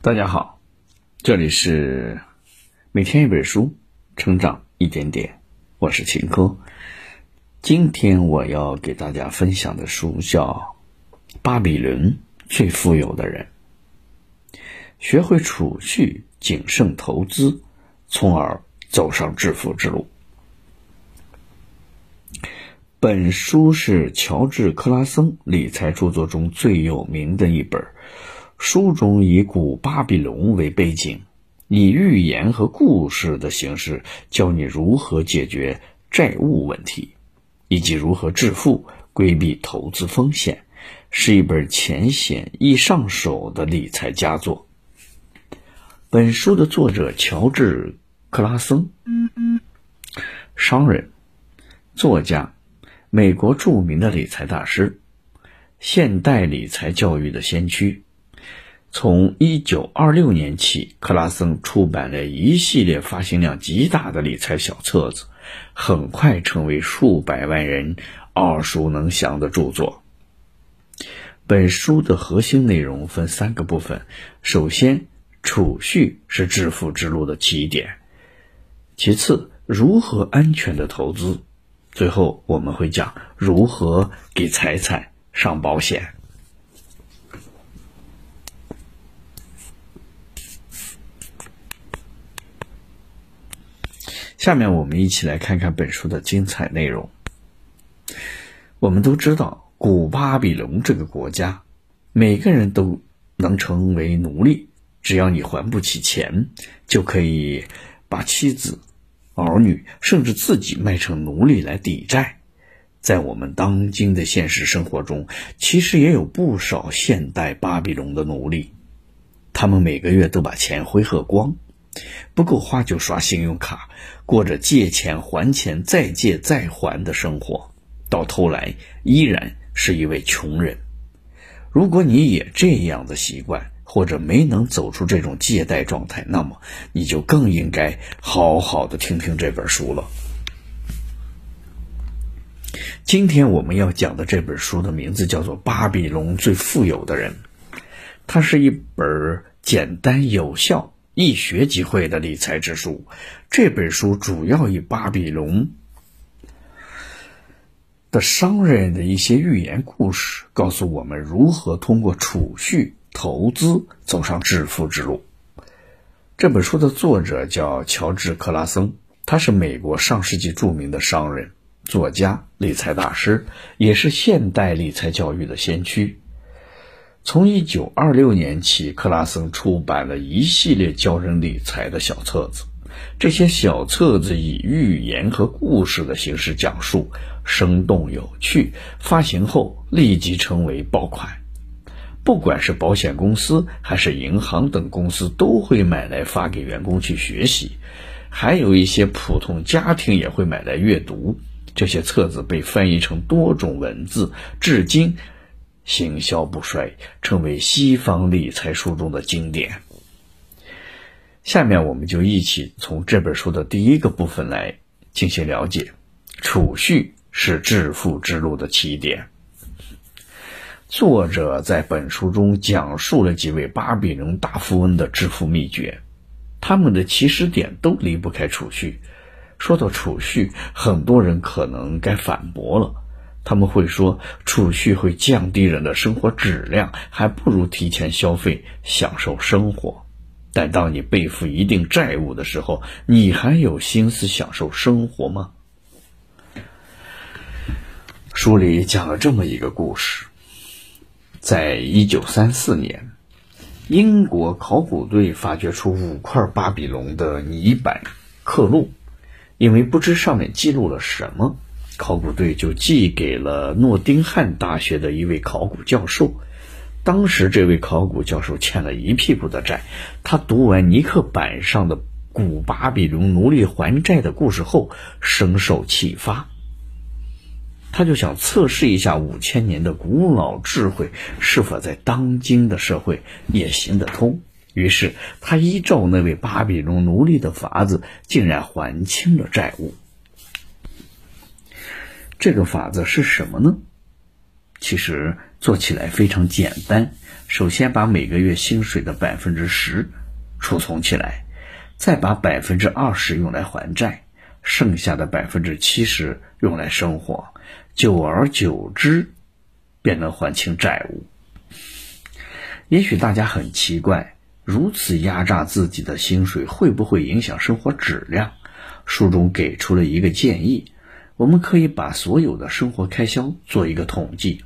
大家好，这里是每天一本书，成长一点点，我是秦科。今天我要给大家分享的书叫《巴比伦最富有的人》，学会储蓄、谨慎投资，从而走上致富之路。本书是乔治·克拉森理财著作中最有名的一本。书中以古巴比伦为背景，以寓言和故事的形式教你如何解决债务问题，以及如何致富、规避投资风险，是一本浅显易上手的理财佳作。本书的作者乔治·克拉森，商人、作家，美国著名的理财大师，现代理财教育的先驱。从一九二六年起，克拉森出版了一系列发行量极大的理财小册子，很快成为数百万人耳熟能详的著作。本书的核心内容分三个部分：首先，储蓄是致富之路的起点；其次，如何安全的投资；最后，我们会讲如何给财产上保险。下面我们一起来看看本书的精彩内容。我们都知道，古巴比伦这个国家，每个人都能成为奴隶，只要你还不起钱，就可以把妻子、儿女，甚至自己卖成奴隶来抵债。在我们当今的现实生活中，其实也有不少现代巴比伦的奴隶，他们每个月都把钱挥霍光。不够花就刷信用卡，过着借钱还钱再借再还的生活，到头来依然是一位穷人。如果你也这样的习惯，或者没能走出这种借贷状态，那么你就更应该好好的听听这本书了。今天我们要讲的这本书的名字叫做《巴比伦最富有的人》，它是一本简单有效。一学即会的理财之书，这本书主要以巴比伦的商人的一些寓言故事，告诉我们如何通过储蓄、投资走上致富之路。这本书的作者叫乔治·克拉森，他是美国上世纪著名的商人、作家、理财大师，也是现代理财教育的先驱。从一九二六年起，克拉森出版了一系列教人理财的小册子。这些小册子以寓言和故事的形式讲述，生动有趣。发行后立即成为爆款，不管是保险公司还是银行等公司都会买来发给员工去学习，还有一些普通家庭也会买来阅读。这些册子被翻译成多种文字，至今。行销不衰，成为西方理财书中的经典。下面我们就一起从这本书的第一个部分来进行了解：储蓄是致富之路的起点。作者在本书中讲述了几位巴比伦大富翁的致富秘诀，他们的起始点都离不开储蓄。说到储蓄，很多人可能该反驳了。他们会说，储蓄会降低人的生活质量，还不如提前消费，享受生活。但当你背负一定债务的时候，你还有心思享受生活吗？书里讲了这么一个故事：在一九三四年，英国考古队发掘出五块巴比龙的泥板刻录，因为不知上面记录了什么。考古队就寄给了诺丁汉大学的一位考古教授。当时，这位考古教授欠了一屁股的债。他读完尼克板上的古巴比伦奴隶还债的故事后，深受启发。他就想测试一下五千年的古老智慧是否在当今的社会也行得通。于是，他依照那位巴比伦奴隶的法子，竟然还清了债务。这个法则是什么呢？其实做起来非常简单。首先把每个月薪水的百分之十储存起来，再把百分之二十用来还债，剩下的百分之七十用来生活。久而久之，便能还清债务。也许大家很奇怪，如此压榨自己的薪水会不会影响生活质量？书中给出了一个建议。我们可以把所有的生活开销做一个统计，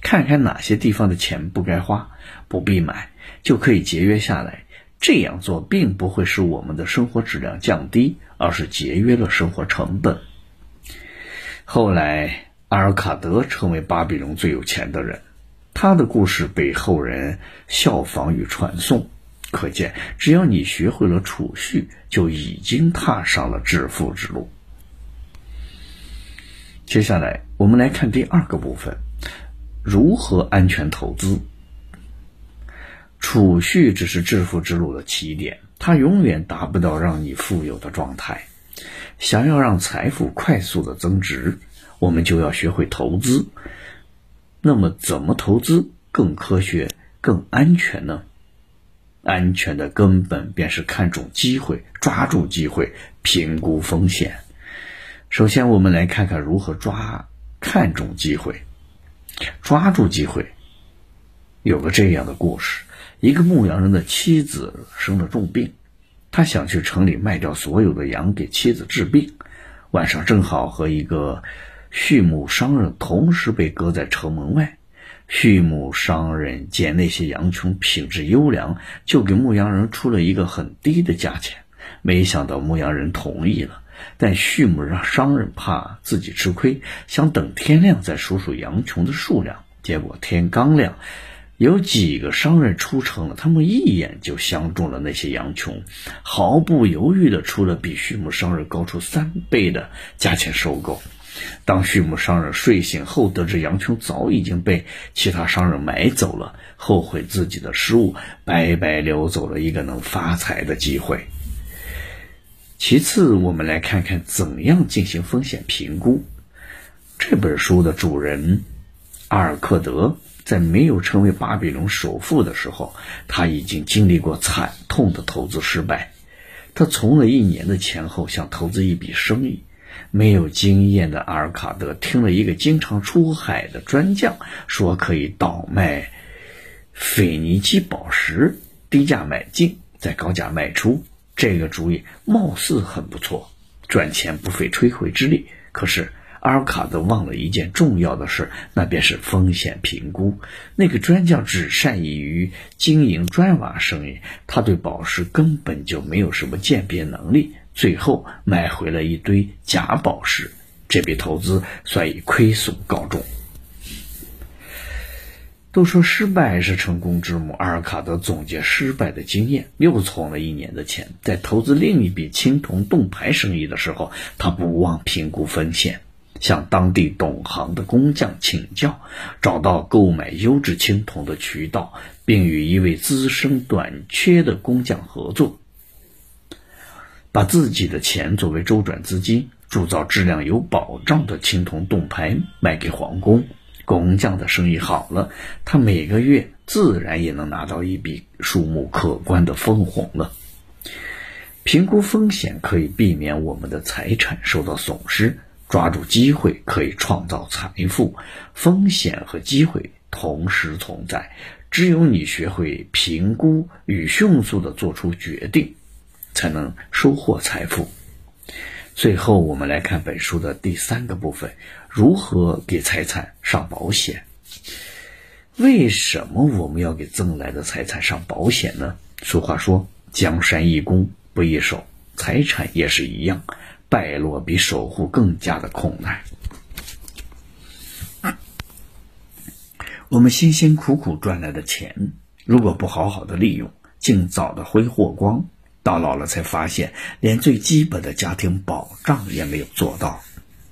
看看哪些地方的钱不该花、不必买，就可以节约下来。这样做并不会使我们的生活质量降低，而是节约了生活成本。后来，阿尔卡德成为巴比伦最有钱的人，他的故事被后人效仿与传颂。可见，只要你学会了储蓄，就已经踏上了致富之路。接下来，我们来看第二个部分：如何安全投资。储蓄只是致富之路的起点，它永远达不到让你富有的状态。想要让财富快速的增值，我们就要学会投资。那么，怎么投资更科学、更安全呢？安全的根本便是看重机会，抓住机会，评估风险。首先，我们来看看如何抓看中机会，抓住机会。有个这样的故事：一个牧羊人的妻子生了重病，他想去城里卖掉所有的羊给妻子治病。晚上正好和一个畜牧商人同时被搁在城门外。畜牧商人见那些羊群品质优良，就给牧羊人出了一个很低的价钱。没想到牧羊人同意了。但畜牧让商人怕自己吃亏，想等天亮再数数羊群的数量。结果天刚亮，有几个商人出城了，他们一眼就相中了那些羊群，毫不犹豫地出了比畜牧商人高出三倍的价钱收购。当畜牧商人睡醒后，得知羊群早已经被其他商人买走了，后悔自己的失误，白白溜走了一个能发财的机会。其次，我们来看看怎样进行风险评估。这本书的主人阿尔克德在没有成为巴比伦首富的时候，他已经经历过惨痛的投资失败。他存了一年的钱后，想投资一笔生意。没有经验的阿尔卡德听了一个经常出海的专将说，可以倒卖腓尼基宝石，低价买进，再高价卖出。这个主意貌似很不错，赚钱不费吹灰之力。可是阿尔卡德忘了一件重要的事，那便是风险评估。那个专家只善于经营砖瓦生意，他对宝石根本就没有什么鉴别能力。最后买回了一堆假宝石，这笔投资算以亏损告终。都说失败是成功之母。阿尔卡德总结失败的经验，又存了一年的钱。在投资另一笔青铜盾牌生意的时候，他不忘评估风险，向当地懂行的工匠请教，找到购买优质青铜的渠道，并与一位资深短缺的工匠合作，把自己的钱作为周转资金，铸造质量有保障的青铜盾牌卖给皇宫。工匠的生意好了，他每个月自然也能拿到一笔数目可观的分红了。评估风险可以避免我们的财产受到损失，抓住机会可以创造财富。风险和机会同时存在，只有你学会评估与迅速的做出决定，才能收获财富。最后，我们来看本书的第三个部分：如何给财产上保险？为什么我们要给挣来的财产上保险呢？俗话说：“江山易攻，不易守。”财产也是一样，败落比守护更加的困难。我们辛辛苦苦赚来的钱，如果不好好的利用，尽早的挥霍光。到老了才发现，连最基本的家庭保障也没有做到，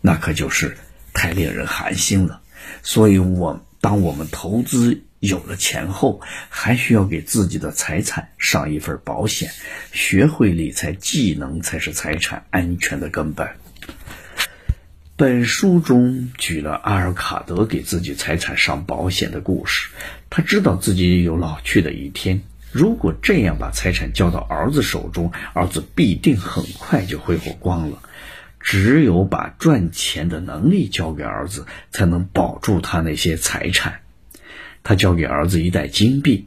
那可就是太令人寒心了。所以，我当我们投资有了钱后，还需要给自己的财产上一份保险。学会理财技能才是财产安全的根本。本书中举了阿尔卡德给自己财产上保险的故事。他知道自己有老去的一天，如果这样把财产交到儿子手中，儿子必定很快就挥霍光了。只有把赚钱的能力交给儿子，才能保住他那些财产。他交给儿子一袋金币，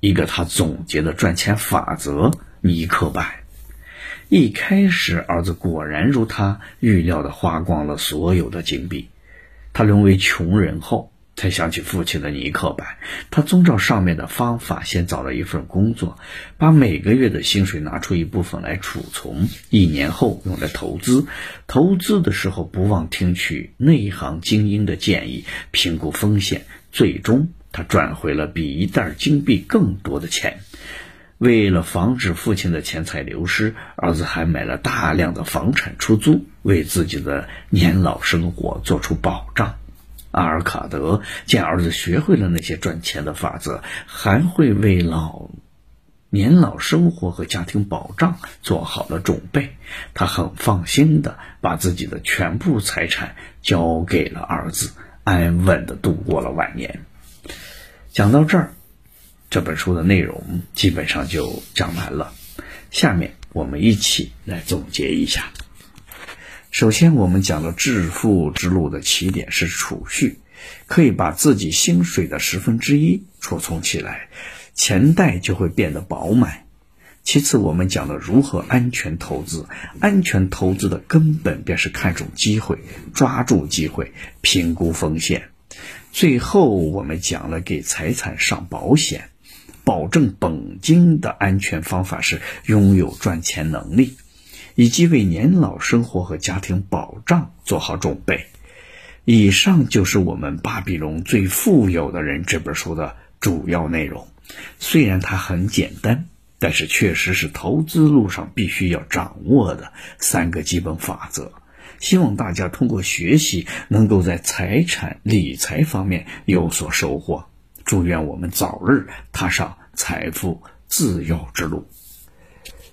一个他总结的赚钱法则——尼克白。一开始，儿子果然如他预料的花光了所有的金币。他沦为穷人后，才想起父亲的尼克板。他遵照上面的方法，先找了一份工作，把每个月的薪水拿出一部分来储存，一年后用来投资。投资的时候，不忘听取内行精英的建议，评估风险。最终，他赚回了比一袋金币更多的钱。为了防止父亲的钱财流失，儿子还买了大量的房产出租，为自己的年老生活做出保障。阿尔卡德见儿子学会了那些赚钱的法则，还会为老年老生活和家庭保障做好了准备，他很放心的把自己的全部财产交给了儿子，安稳的度过了晚年。讲到这儿。这本书的内容基本上就讲完了，下面我们一起来总结一下。首先，我们讲了致富之路的起点是储蓄，可以把自己薪水的十分之一储存起来，钱袋就会变得饱满。其次，我们讲了如何安全投资，安全投资的根本便是看重机会，抓住机会，评估风险。最后，我们讲了给财产上保险。保证本金的安全方法是拥有赚钱能力，以及为年老生活和家庭保障做好准备。以上就是我们《巴比伦最富有的人》这本书的主要内容。虽然它很简单，但是确实是投资路上必须要掌握的三个基本法则。希望大家通过学习，能够在财产理财方面有所收获。祝愿我们早日踏上财富自由之路。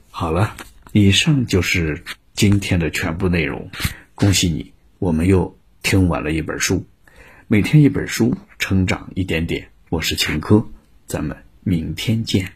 好了，以上就是今天的全部内容。恭喜你，我们又听完了一本书。每天一本书，成长一点点。我是秦科，咱们明天见。